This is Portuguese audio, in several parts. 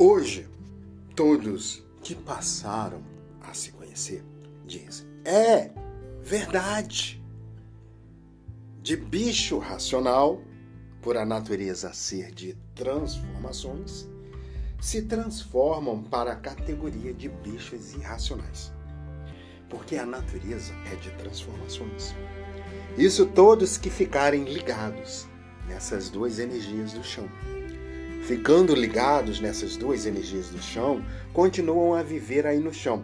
Hoje, todos que passaram a se conhecer dizem: é verdade. De bicho racional, por a natureza ser de transformações, se transformam para a categoria de bichos irracionais. Porque a natureza é de transformações. Isso todos que ficarem ligados nessas duas energias do chão. Ficando ligados nessas duas energias do chão, continuam a viver aí no chão.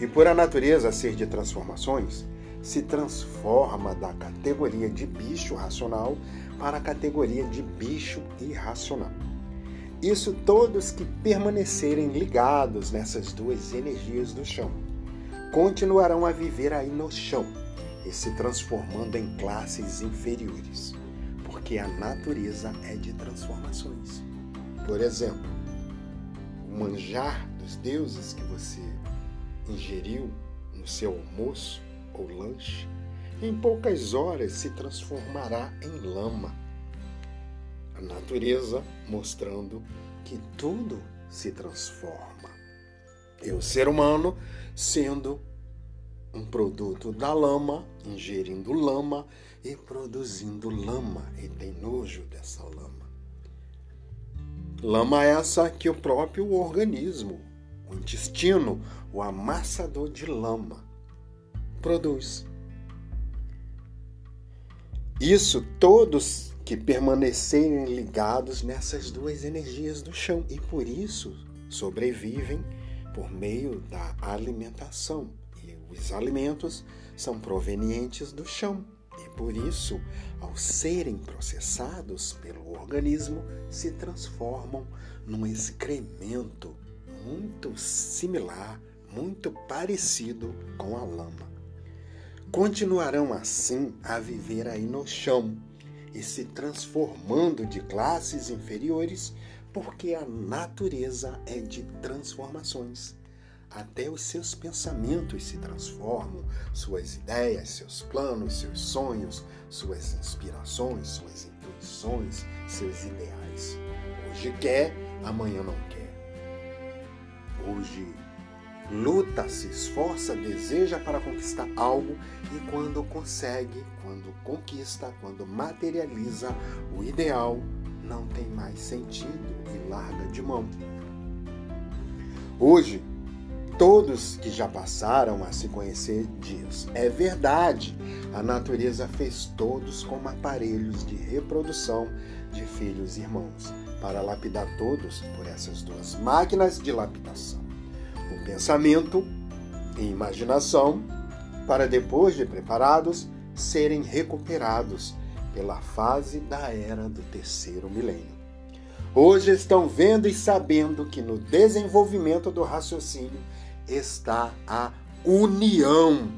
E por a natureza ser de transformações, se transforma da categoria de bicho racional para a categoria de bicho irracional. Isso todos que permanecerem ligados nessas duas energias do chão continuarão a viver aí no chão e se transformando em classes inferiores, porque a natureza é de transformações. Por exemplo, o manjar dos deuses que você ingeriu no seu almoço ou lanche, em poucas horas se transformará em lama. A natureza mostrando que tudo se transforma. E o ser humano sendo um produto da lama, ingerindo lama e produzindo lama, e tem nojo dessa lama. Lama essa que o próprio organismo, o intestino, o amassador de lama, produz. Isso todos que permanecerem ligados nessas duas energias do chão e por isso sobrevivem por meio da alimentação. Os alimentos são provenientes do chão. E por isso, ao serem processados pelo organismo, se transformam num excremento muito similar, muito parecido com a lama. Continuarão assim a viver aí no chão e se transformando de classes inferiores, porque a natureza é de transformações. Até os seus pensamentos se transformam, suas ideias, seus planos, seus sonhos, suas inspirações, suas intuições, seus ideais. Hoje quer, amanhã não quer. Hoje luta, se esforça, deseja para conquistar algo e quando consegue, quando conquista, quando materializa o ideal, não tem mais sentido e larga de mão. Hoje, todos que já passaram a se conhecer diz: é verdade, a natureza fez todos como aparelhos de reprodução de filhos e irmãos para lapidar todos por essas duas máquinas de lapidação. O pensamento e imaginação, para depois de preparados, serem recuperados pela fase da era do terceiro milênio. Hoje estão vendo e sabendo que no desenvolvimento do raciocínio está a união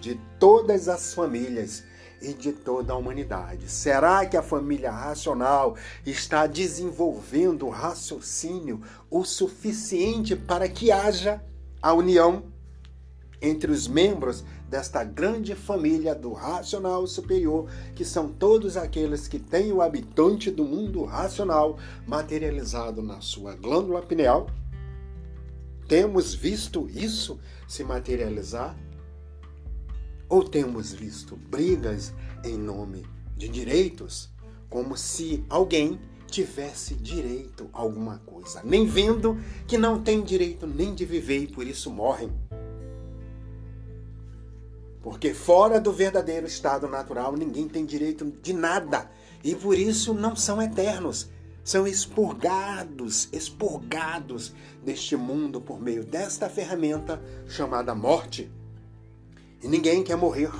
de todas as famílias e de toda a humanidade. Será que a família racional está desenvolvendo raciocínio o suficiente para que haja a união entre os membros desta grande família do racional superior, que são todos aqueles que têm o habitante do mundo racional materializado na sua glândula pineal? Temos visto isso se materializar ou temos visto brigas em nome de direitos, como se alguém tivesse direito a alguma coisa, nem vendo que não tem direito nem de viver e por isso morrem. Porque fora do verdadeiro estado natural ninguém tem direito de nada e por isso não são eternos. São expurgados, expurgados deste mundo por meio desta ferramenta chamada morte. E ninguém quer morrer.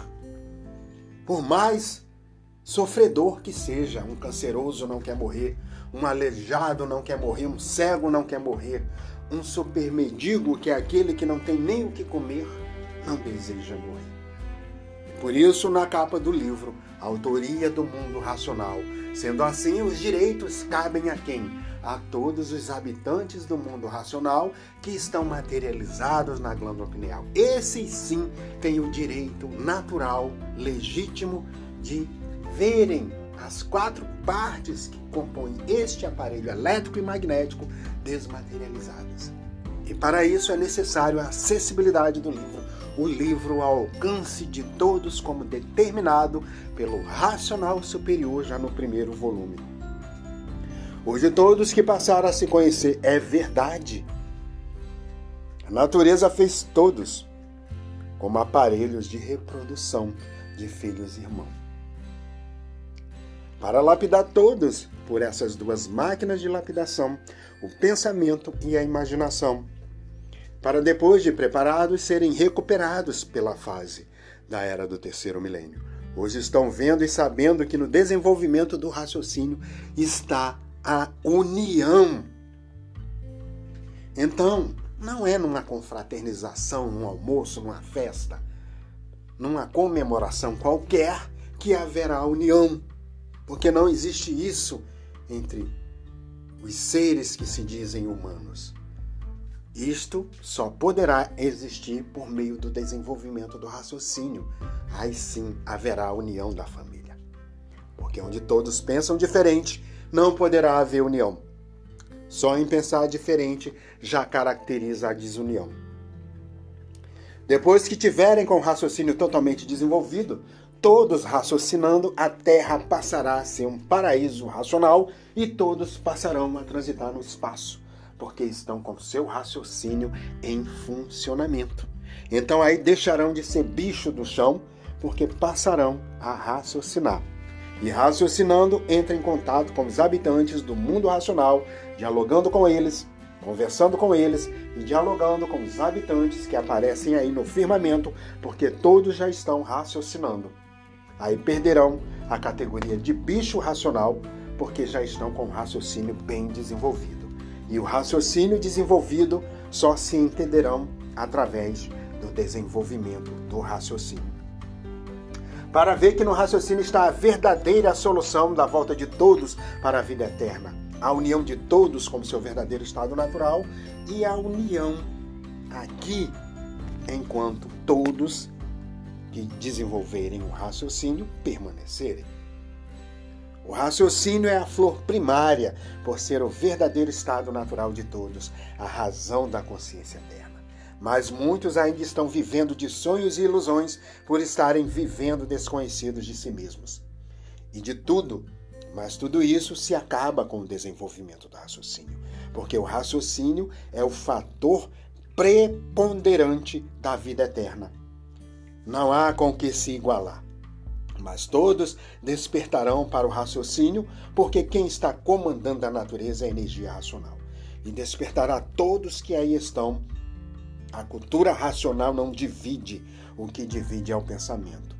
Por mais sofredor que seja, um canceroso não quer morrer, um aleijado não quer morrer, um cego não quer morrer, um super mendigo, que é aquele que não tem nem o que comer, não deseja morrer. Por isso, na capa do livro, Autoria do Mundo Racional. Sendo assim, os direitos cabem a quem? a todos os habitantes do mundo racional que estão materializados na glândula pineal. Esses sim têm o direito natural, legítimo de verem as quatro partes que compõem este aparelho elétrico e magnético desmaterializadas. E para isso é necessário a acessibilidade do livro, o livro ao alcance de todos, como determinado pelo racional superior já no primeiro volume. O de todos que passaram a se conhecer é verdade. A natureza fez todos como aparelhos de reprodução de filhos e irmãos. Para lapidar todos por essas duas máquinas de lapidação, o pensamento e a imaginação, para depois de preparados serem recuperados pela fase da era do terceiro milênio. Hoje estão vendo e sabendo que no desenvolvimento do raciocínio está a união. Então, não é numa confraternização, num almoço, numa festa, numa comemoração qualquer que haverá união, porque não existe isso entre os seres que se dizem humanos. Isto só poderá existir por meio do desenvolvimento do raciocínio. Aí sim haverá a união da família. Porque onde todos pensam diferente, não poderá haver união. Só em pensar diferente já caracteriza a desunião. Depois que tiverem com o raciocínio totalmente desenvolvido, todos raciocinando, a Terra passará a ser um paraíso racional e todos passarão a transitar no espaço porque estão com seu raciocínio em funcionamento. Então aí deixarão de ser bicho do chão, porque passarão a raciocinar. E raciocinando, entra em contato com os habitantes do mundo racional, dialogando com eles, conversando com eles e dialogando com os habitantes que aparecem aí no firmamento, porque todos já estão raciocinando. Aí perderão a categoria de bicho racional, porque já estão com o raciocínio bem desenvolvido e o raciocínio desenvolvido só se entenderão através do desenvolvimento do raciocínio. Para ver que no raciocínio está a verdadeira solução da volta de todos para a vida eterna, a união de todos como seu verdadeiro estado natural e a união aqui enquanto todos que desenvolverem o raciocínio permanecerem. O raciocínio é a flor primária, por ser o verdadeiro estado natural de todos, a razão da consciência eterna. Mas muitos ainda estão vivendo de sonhos e ilusões por estarem vivendo desconhecidos de si mesmos. E de tudo, mas tudo isso se acaba com o desenvolvimento do raciocínio, porque o raciocínio é o fator preponderante da vida eterna. Não há com que se igualar mas todos despertarão para o raciocínio, porque quem está comandando a natureza é a energia racional. E despertará todos que aí estão. A cultura racional não divide, o que divide é o pensamento.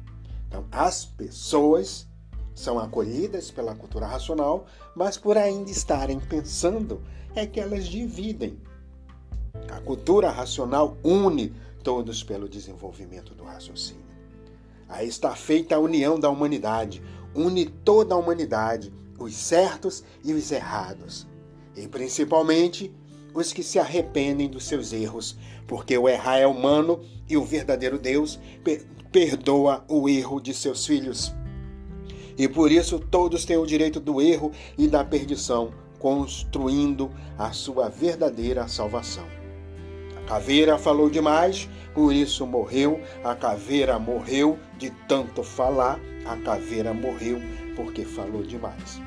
Então, as pessoas são acolhidas pela cultura racional, mas por ainda estarem pensando, é que elas dividem. A cultura racional une todos pelo desenvolvimento do raciocínio. Aí está feita a união da humanidade, une toda a humanidade, os certos e os errados, e principalmente os que se arrependem dos seus erros, porque o errar é humano e o verdadeiro Deus perdoa o erro de seus filhos. E por isso todos têm o direito do erro e da perdição, construindo a sua verdadeira salvação. Caveira falou demais por isso morreu, a caveira morreu de tanto falar, a caveira morreu porque falou demais.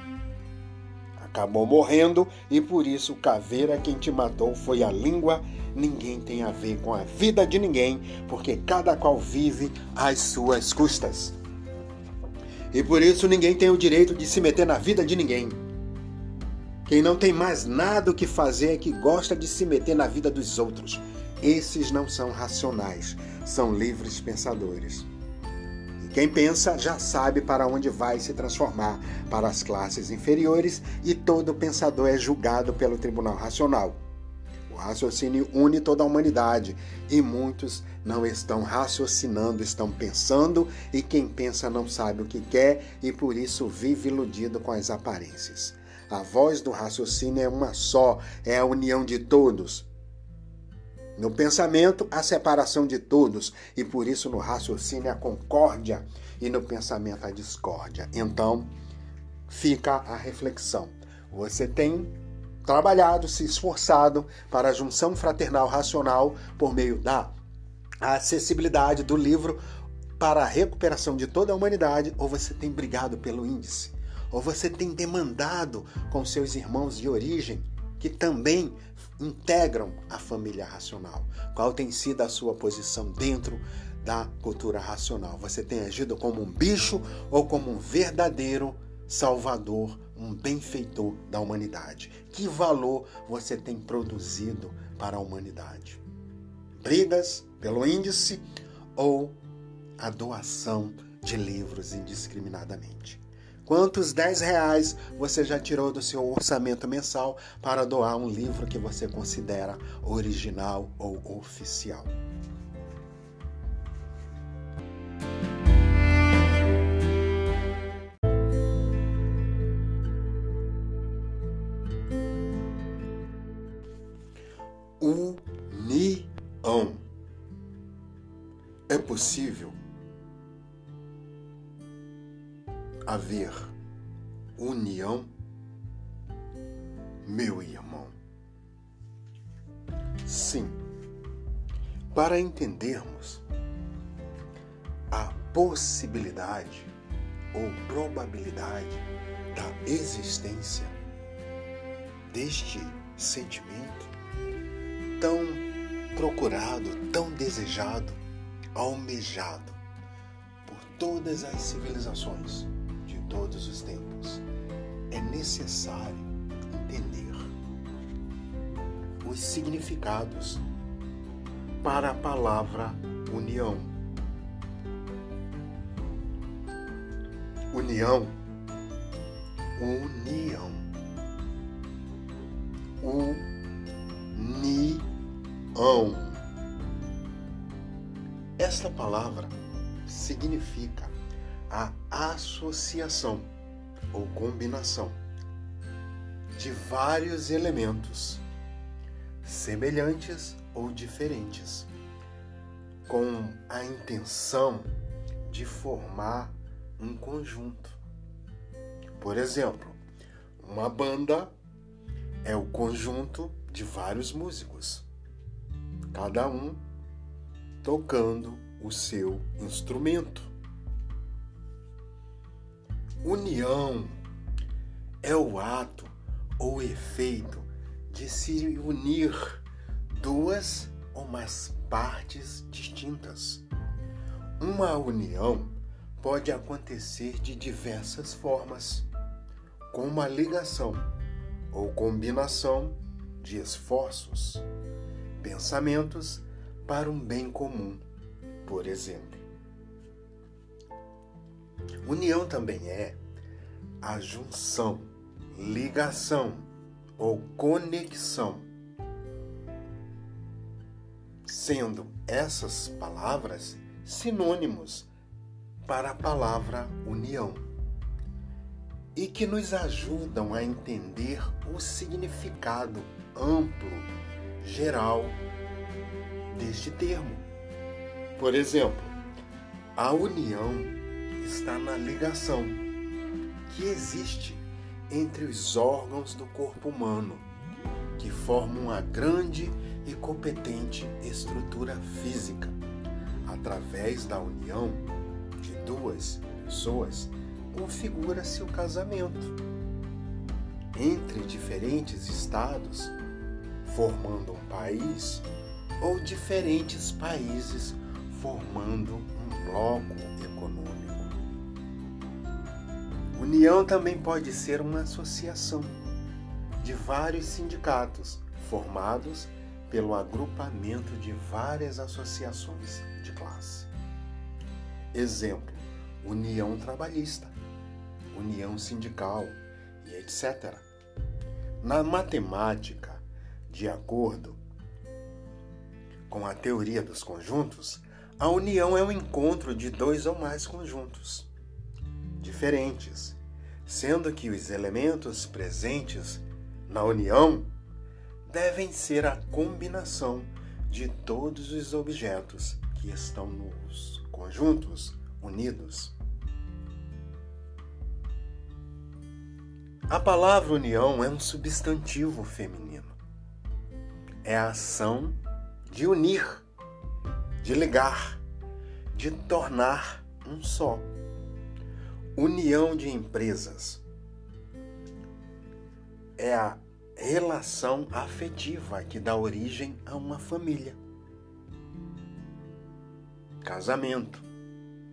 Acabou morrendo e por isso caveira quem te matou foi a língua. Ninguém tem a ver com a vida de ninguém, porque cada qual vive às suas custas. E por isso ninguém tem o direito de se meter na vida de ninguém. Quem não tem mais nada o que fazer é que gosta de se meter na vida dos outros. Esses não são racionais, são livres pensadores. E quem pensa já sabe para onde vai se transformar para as classes inferiores, e todo pensador é julgado pelo tribunal racional. O raciocínio une toda a humanidade e muitos não estão raciocinando, estão pensando, e quem pensa não sabe o que quer e por isso vive iludido com as aparências. A voz do raciocínio é uma só, é a união de todos. No pensamento, a separação de todos, e por isso no raciocínio a concórdia, e no pensamento a discórdia. Então, fica a reflexão. Você tem trabalhado, se esforçado para a junção fraternal racional por meio da acessibilidade do livro para a recuperação de toda a humanidade, ou você tem brigado pelo índice, ou você tem demandado com seus irmãos de origem que também integram a família racional. Qual tem sido a sua posição dentro da cultura racional? Você tem agido como um bicho ou como um verdadeiro salvador, um benfeitor da humanidade? Que valor você tem produzido para a humanidade? Brigas pelo índice ou a doação de livros indiscriminadamente? Quantos 10 reais você já tirou do seu orçamento mensal para doar um livro que você considera original ou oficial? Haver união, meu irmão. Sim, para entendermos a possibilidade ou probabilidade da existência deste sentimento tão procurado, tão desejado, almejado por todas as civilizações todos os tempos. É necessário entender os significados para a palavra união. União, união, união. Esta palavra significa associação ou combinação de vários elementos semelhantes ou diferentes, com a intenção de formar um conjunto. Por exemplo, uma banda é o conjunto de vários músicos, cada um tocando o seu instrumento. União é o ato ou efeito de se unir duas ou mais partes distintas. Uma união pode acontecer de diversas formas, com uma ligação ou combinação de esforços, pensamentos para um bem comum, por exemplo. União também é a junção, ligação ou conexão. Sendo essas palavras sinônimos para a palavra união e que nos ajudam a entender o significado amplo, geral deste termo. Por exemplo, a união está na ligação que existe entre os órgãos do corpo humano, que formam uma grande e competente estrutura física. Através da união de duas pessoas, configura-se o casamento entre diferentes estados, formando um país, ou diferentes países formando um bloco União também pode ser uma associação de vários sindicatos formados pelo agrupamento de várias associações de classe. Exemplo: União Trabalhista, União Sindical e etc. Na matemática, de acordo com a teoria dos conjuntos, a união é o encontro de dois ou mais conjuntos diferentes sendo que os elementos presentes na união devem ser a combinação de todos os objetos que estão nos conjuntos unidos. A palavra união é um substantivo feminino. É a ação de unir, de ligar, de tornar um só. União de empresas é a relação afetiva que dá origem a uma família. Casamento.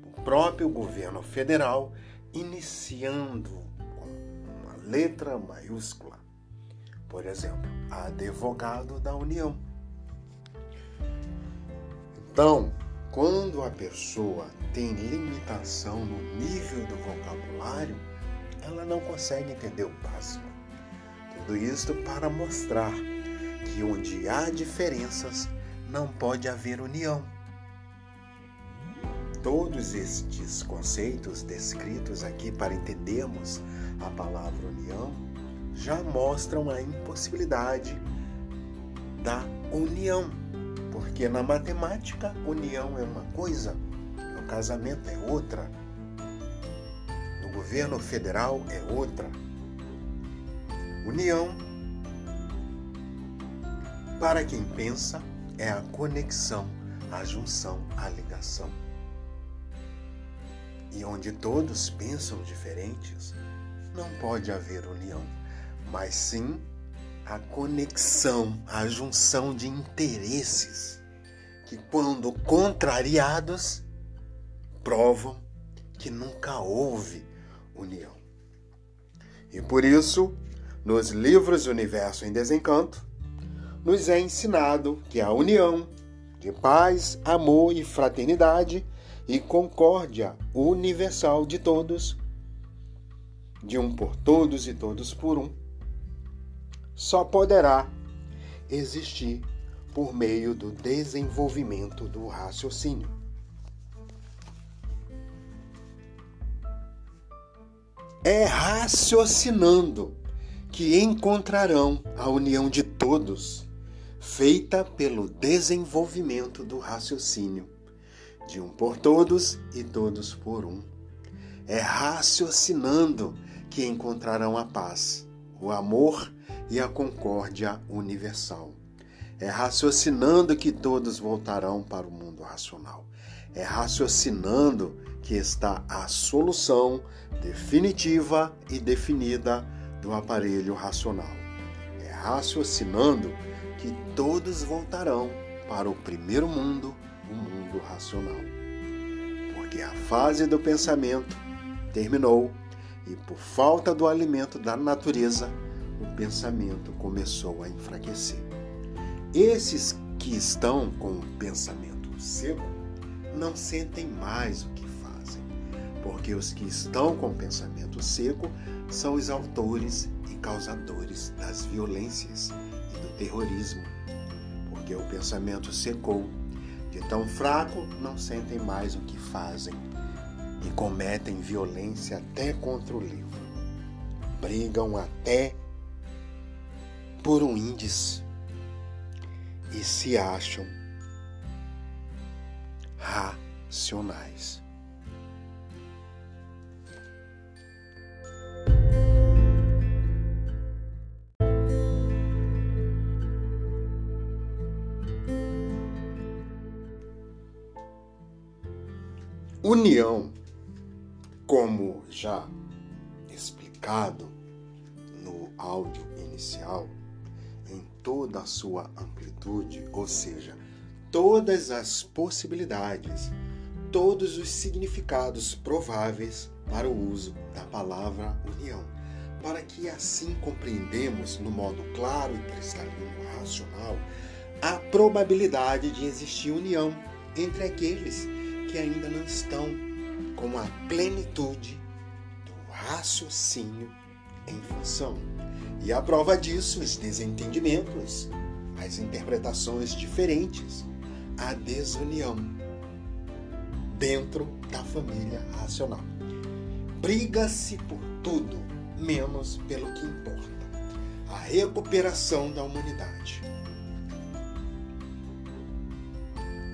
O próprio governo federal iniciando com uma letra maiúscula. Por exemplo, advogado da União. Então, quando a pessoa tem limitação no nível do vocabulário, ela não consegue entender o básico. Tudo isto para mostrar que onde há diferenças não pode haver união. Todos estes conceitos descritos aqui para entendermos a palavra união já mostram a impossibilidade da união, porque na matemática união é uma coisa, no casamento é outra, no governo federal é outra. União, para quem pensa, é a conexão, a junção, a ligação. E onde todos pensam diferentes, não pode haver união, mas sim a conexão, a junção de interesses que, quando contrariados, provam que nunca houve união. E por isso, nos livros Universo em Desencanto, nos é ensinado que a união de paz, amor e fraternidade e concórdia universal de todos, de um por todos e todos por um, só poderá existir por meio do desenvolvimento do raciocínio. É raciocinando que encontrarão a união de todos, feita pelo desenvolvimento do raciocínio, de um por todos e todos por um. É raciocinando que encontrarão a paz, o amor e a concórdia universal. É raciocinando que todos voltarão para o mundo racional. É raciocinando que está a solução definitiva e definida do aparelho racional. É raciocinando que todos voltarão para o primeiro mundo, o mundo racional. Porque a fase do pensamento terminou e, por falta do alimento da natureza, o pensamento começou a enfraquecer. Esses que estão com o pensamento seco não sentem mais o que fazem, porque os que estão com o pensamento seco são os autores e causadores das violências e do terrorismo, porque o pensamento secou. De tão fraco, não sentem mais o que fazem e cometem violência até contra o livro. Brigam até por um índice e se acham racionais. União, como já explicado no áudio inicial, toda a sua amplitude, ou seja, todas as possibilidades, todos os significados prováveis para o uso da palavra união, para que assim compreendemos no modo claro e cristalino racional a probabilidade de existir união entre aqueles que ainda não estão com a plenitude do raciocínio em função. E a prova disso, os desentendimentos, as interpretações diferentes, a desunião dentro da família racional. Briga-se por tudo, menos pelo que importa: a recuperação da humanidade.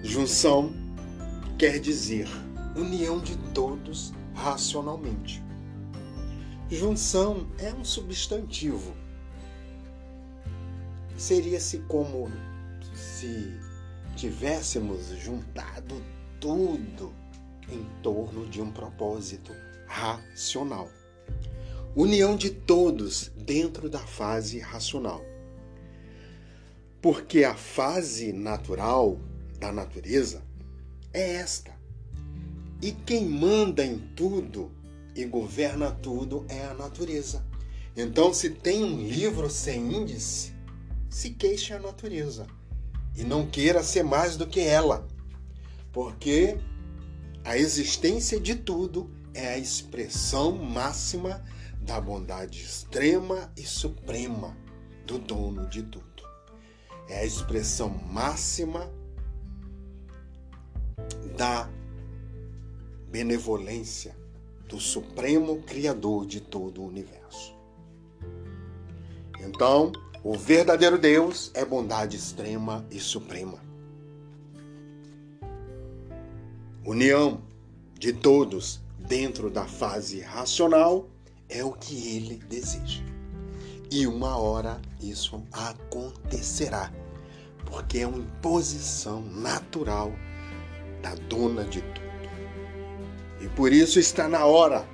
Junção quer dizer união de todos racionalmente. Junção é um substantivo. Seria-se como se tivéssemos juntado tudo em torno de um propósito racional. União de todos dentro da fase racional. Porque a fase natural da natureza é esta. E quem manda em tudo e governa tudo é a natureza. Então, se tem um livro sem índice, se queixe a natureza e não queira ser mais do que ela, porque a existência de tudo é a expressão máxima da bondade extrema e suprema do dono de tudo. É a expressão máxima da benevolência do Supremo Criador de todo o universo. Então, o verdadeiro Deus é bondade extrema e suprema. União de todos dentro da fase racional é o que ele deseja. E uma hora isso acontecerá, porque é uma imposição natural da dona de tudo. E por isso está na hora,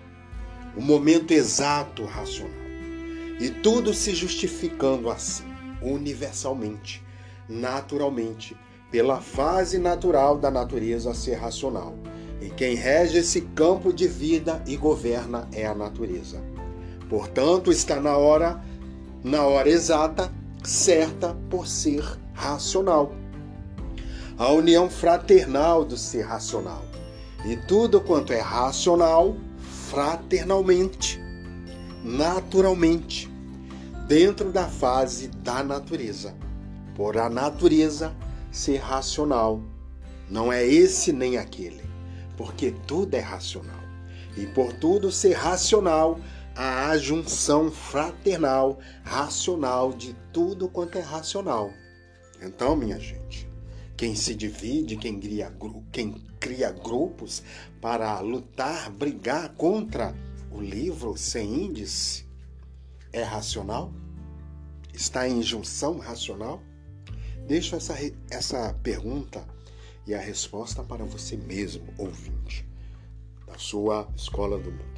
o momento exato racional. E tudo se justificando assim, universalmente, naturalmente, pela fase natural da natureza ser racional. E quem rege esse campo de vida e governa é a natureza. Portanto, está na hora, na hora exata, certa por ser racional. A união fraternal do ser racional e tudo quanto é racional, fraternalmente, naturalmente, dentro da fase da natureza. Por a natureza ser racional, não é esse nem aquele, porque tudo é racional. E por tudo ser racional, a junção fraternal, racional de tudo quanto é racional. Então, minha gente, quem se divide, quem cria, quem cria grupos para lutar, brigar contra o livro sem índice, é racional? Está em junção racional? Deixo essa, essa pergunta e a resposta para você mesmo, ouvinte, da sua escola do mundo.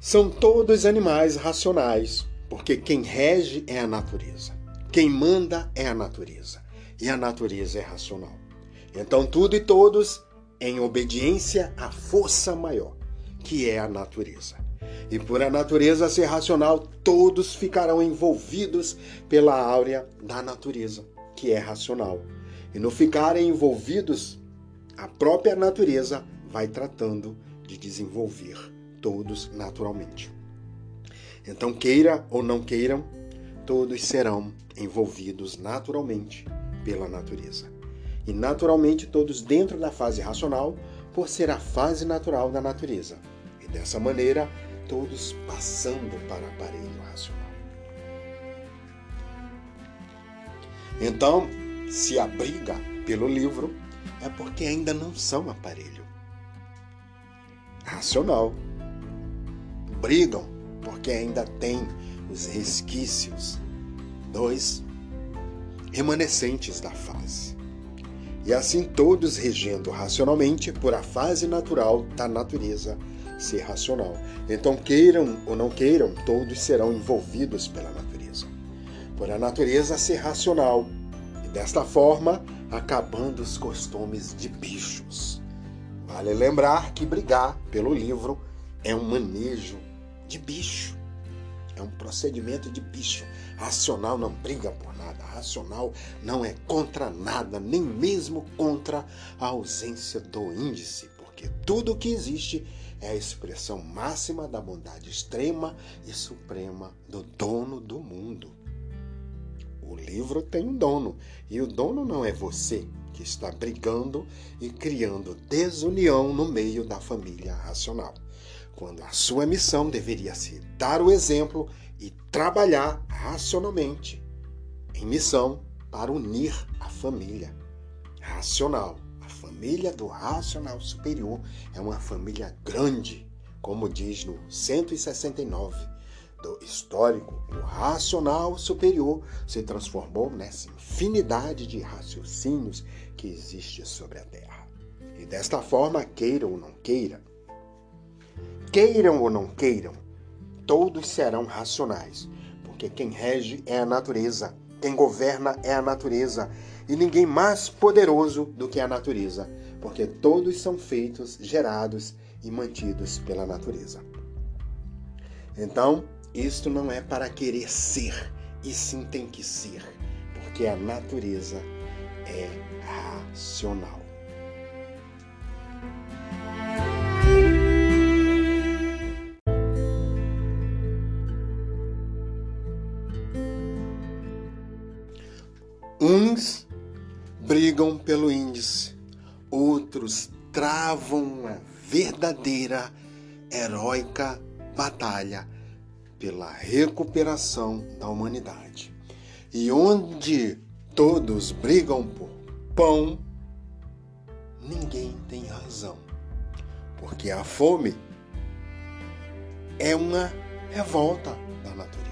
São todos animais racionais, porque quem rege é a natureza. Quem manda é a natureza, e a natureza é racional. Então, tudo e todos em obediência à força maior, que é a natureza. E por a natureza ser racional, todos ficarão envolvidos pela áurea da natureza, que é racional. E no ficarem envolvidos, a própria natureza vai tratando de desenvolver todos naturalmente. Então, queira ou não queiram, todos serão envolvidos naturalmente pela natureza. E naturalmente todos dentro da fase racional, por ser a fase natural da natureza. E dessa maneira, todos passando para o aparelho racional. Então, se abriga pelo livro, é porque ainda não são aparelho racional. Brigam porque ainda tem os resquícios, dois remanescentes da fase. E assim todos regendo racionalmente por a fase natural da natureza ser racional. Então, queiram ou não queiram, todos serão envolvidos pela natureza. Por a natureza ser racional. E desta forma, acabando os costumes de bichos. Vale lembrar que brigar pelo livro é um manejo de bicho. É um procedimento de bicho. Racional não briga por nada. Racional não é contra nada, nem mesmo contra a ausência do índice, porque tudo que existe é a expressão máxima da bondade extrema e suprema do dono do mundo. O livro tem um dono, e o dono não é você que está brigando e criando desunião no meio da família racional quando a sua missão deveria ser dar o exemplo e trabalhar racionalmente em missão para unir a família racional. A família do racional superior é uma família grande, como diz no 169 do histórico, o racional superior se transformou nessa infinidade de raciocínios que existe sobre a Terra. E desta forma, queiram ou não queiram, queiram ou não queiram, todos serão racionais, porque quem rege é a natureza, quem governa é a natureza, e ninguém mais poderoso do que a natureza, porque todos são feitos, gerados e mantidos pela natureza. Então, isto não é para querer ser, e sim tem que ser, porque a natureza é racional. Uns brigam pelo índice, outros travam uma verdadeira, heróica batalha pela recuperação da humanidade. E onde todos brigam por pão, ninguém tem razão. Porque a fome é uma revolta da natureza.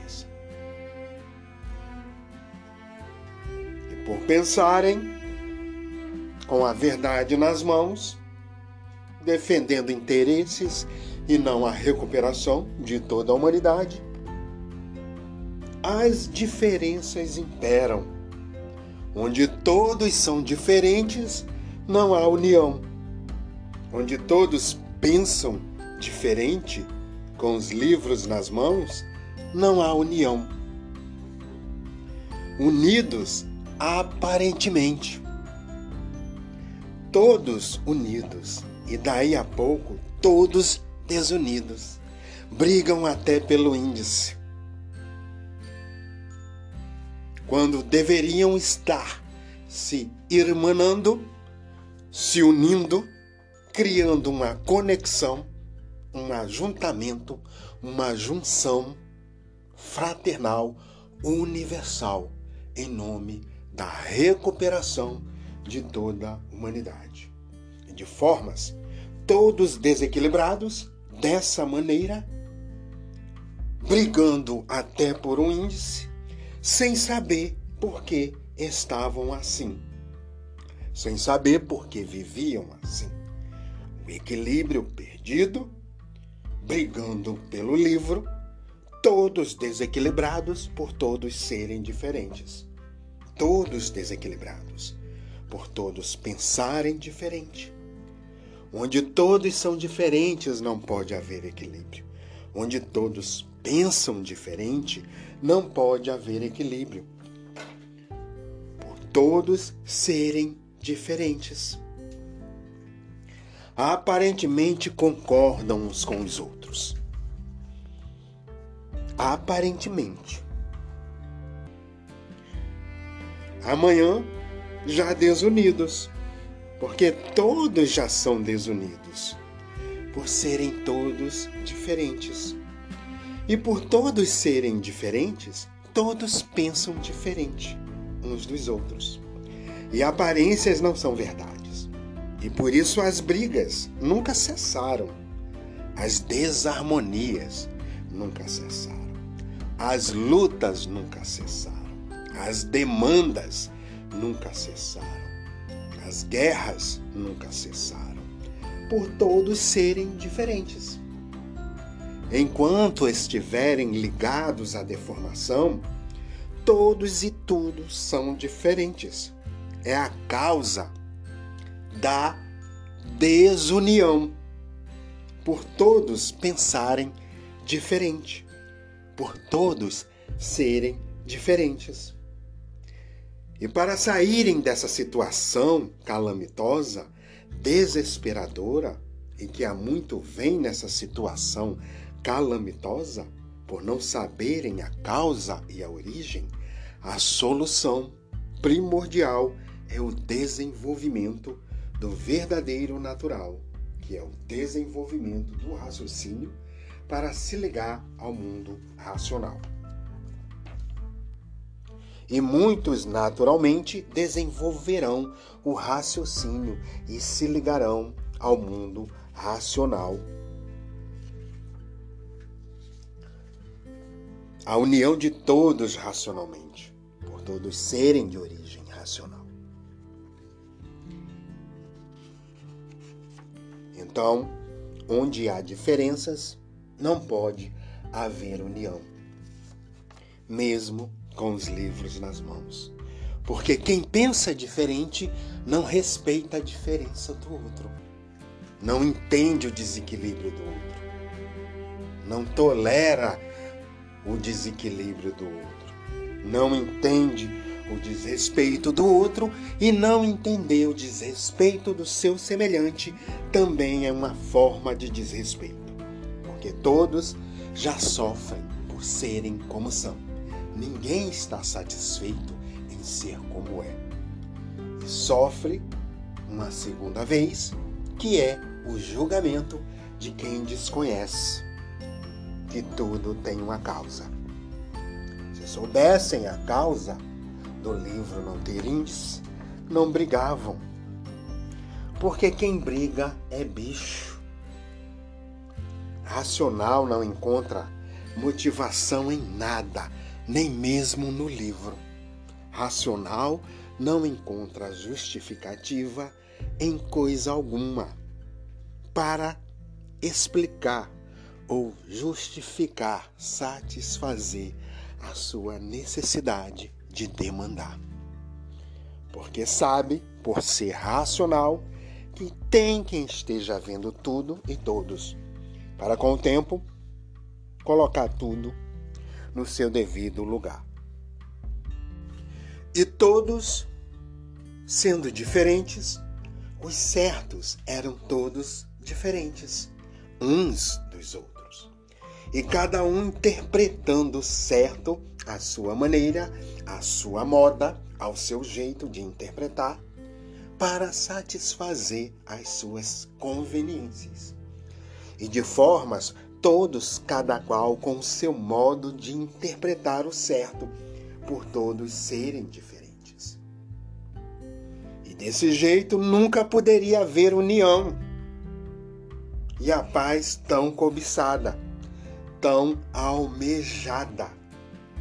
Por pensarem com a verdade nas mãos, defendendo interesses e não a recuperação de toda a humanidade, as diferenças imperam. Onde todos são diferentes, não há união. Onde todos pensam diferente, com os livros nas mãos, não há união. Unidos aparentemente. Todos unidos, e daí a pouco todos desunidos. Brigam até pelo índice. Quando deveriam estar se irmanando, se unindo, criando uma conexão, um ajuntamento, uma junção fraternal, universal, em nome da recuperação de toda a humanidade. De formas todos desequilibrados, dessa maneira, brigando até por um índice, sem saber por que estavam assim, sem saber por que viviam assim. O equilíbrio perdido, brigando pelo livro, todos desequilibrados por todos serem diferentes. Todos desequilibrados por todos pensarem diferente Onde todos são diferentes, não pode haver equilíbrio. Onde todos pensam diferente, não pode haver equilíbrio. Por todos serem diferentes. Aparentemente concordam uns com os outros. Aparentemente. Amanhã, já desunidos porque todos já são desunidos, por serem todos diferentes. E por todos serem diferentes, todos pensam diferente uns dos outros. E aparências não são verdades. E por isso as brigas nunca cessaram. As desarmonias nunca cessaram. As lutas nunca cessaram. As demandas nunca cessaram. As guerras nunca cessaram, por todos serem diferentes. Enquanto estiverem ligados à deformação, todos e tudo são diferentes. É a causa da desunião, por todos pensarem diferente, por todos serem diferentes. E para saírem dessa situação calamitosa, desesperadora, e que há muito vem nessa situação calamitosa, por não saberem a causa e a origem, a solução primordial é o desenvolvimento do verdadeiro natural, que é o desenvolvimento do raciocínio para se ligar ao mundo racional e muitos, naturalmente, desenvolverão o raciocínio e se ligarão ao mundo racional. A união de todos racionalmente, por todos serem de origem racional. Então, onde há diferenças, não pode haver união, mesmo com os livros nas mãos. Porque quem pensa diferente não respeita a diferença do outro, não entende o desequilíbrio do outro, não tolera o desequilíbrio do outro, não entende o desrespeito do outro e não entender o desrespeito do seu semelhante também é uma forma de desrespeito, porque todos já sofrem por serem como são. Ninguém está satisfeito em ser como é. E sofre uma segunda vez, que é o julgamento de quem desconhece que tudo tem uma causa. Se soubessem a causa do livro não ter índice, não brigavam. Porque quem briga é bicho. Racional não encontra motivação em nada, nem mesmo no livro. Racional não encontra justificativa em coisa alguma para explicar ou justificar, satisfazer a sua necessidade de demandar. Porque sabe, por ser racional, que tem quem esteja vendo tudo e todos, para com o tempo colocar tudo no seu devido lugar. E todos, sendo diferentes, os certos eram todos diferentes uns dos outros e cada um interpretando certo a sua maneira, a sua moda, ao seu jeito de interpretar, para satisfazer as suas conveniências. E de formas, todos, cada qual com seu modo de interpretar o certo, por todos serem diferentes. E desse jeito nunca poderia haver união e a paz tão cobiçada tão almejada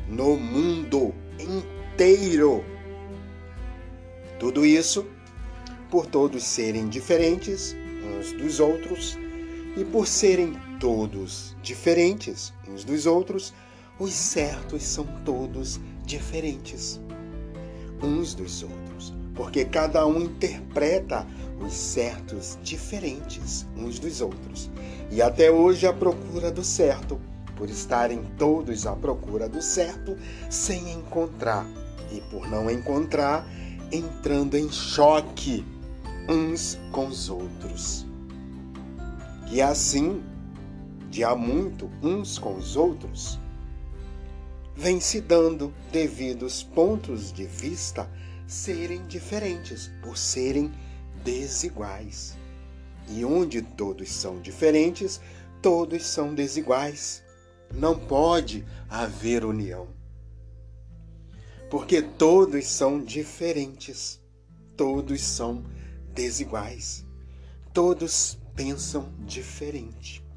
no mundo inteiro. Tudo isso por todos serem diferentes uns dos outros e por serem todos diferentes uns dos outros, os certos são todos diferentes uns dos outros, porque cada um interpreta os certos diferentes uns dos outros. E até hoje a procura do certo por estarem todos à procura do certo sem encontrar, e por não encontrar, entrando em choque uns com os outros. E assim, de há muito uns com os outros, vem se dando devidos pontos de vista serem diferentes, por serem desiguais. E onde todos são diferentes, todos são desiguais. Não pode haver união. Porque todos são diferentes, todos são desiguais, todos pensam diferente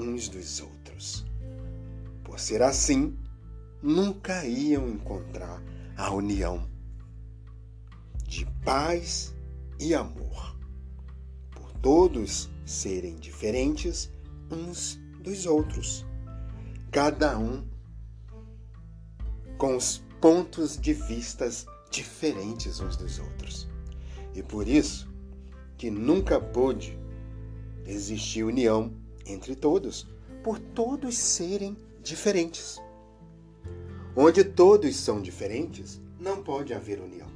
uns dos outros. Por ser assim, nunca iam encontrar a união de paz e amor. Por todos serem diferentes uns dos outros cada um com os pontos de vistas diferentes uns dos outros. E por isso que nunca pôde existir união entre todos, por todos serem diferentes. Onde todos são diferentes, não pode haver união,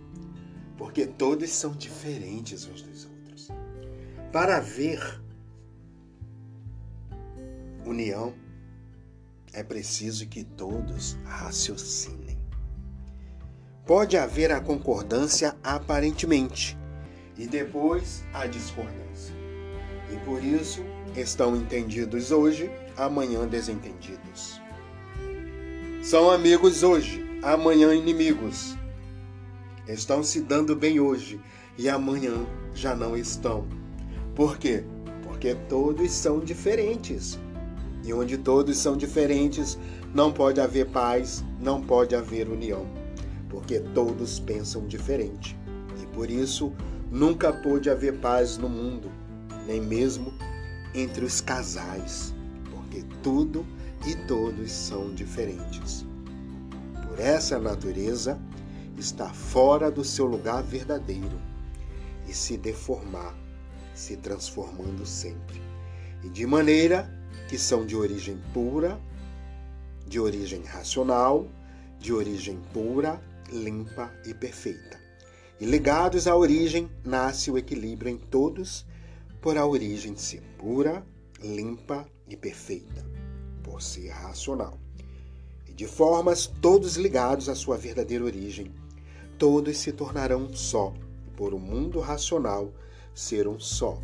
porque todos são diferentes uns dos outros. Para haver união, é preciso que todos raciocinem. Pode haver a concordância aparentemente e depois a discordância. E por isso estão entendidos hoje, amanhã desentendidos. São amigos hoje, amanhã inimigos. Estão se dando bem hoje e amanhã já não estão. Por quê? Porque todos são diferentes E onde todos são diferentes, não pode haver paz, não pode haver união, porque todos pensam diferente. E por isso nunca pôde haver paz no mundo, nem mesmo entre os casais, porque tudo e todos são diferentes. Por essa natureza, está fora do seu lugar verdadeiro e se deformar, se transformando sempre. E de maneira que são de origem pura, de origem racional, de origem pura, limpa e perfeita. E ligados à origem, nasce o equilíbrio em todos, por a origem ser pura, limpa e perfeita, por ser racional. E de formas todos ligados à sua verdadeira origem, todos se tornarão só, por o mundo racional ser um só,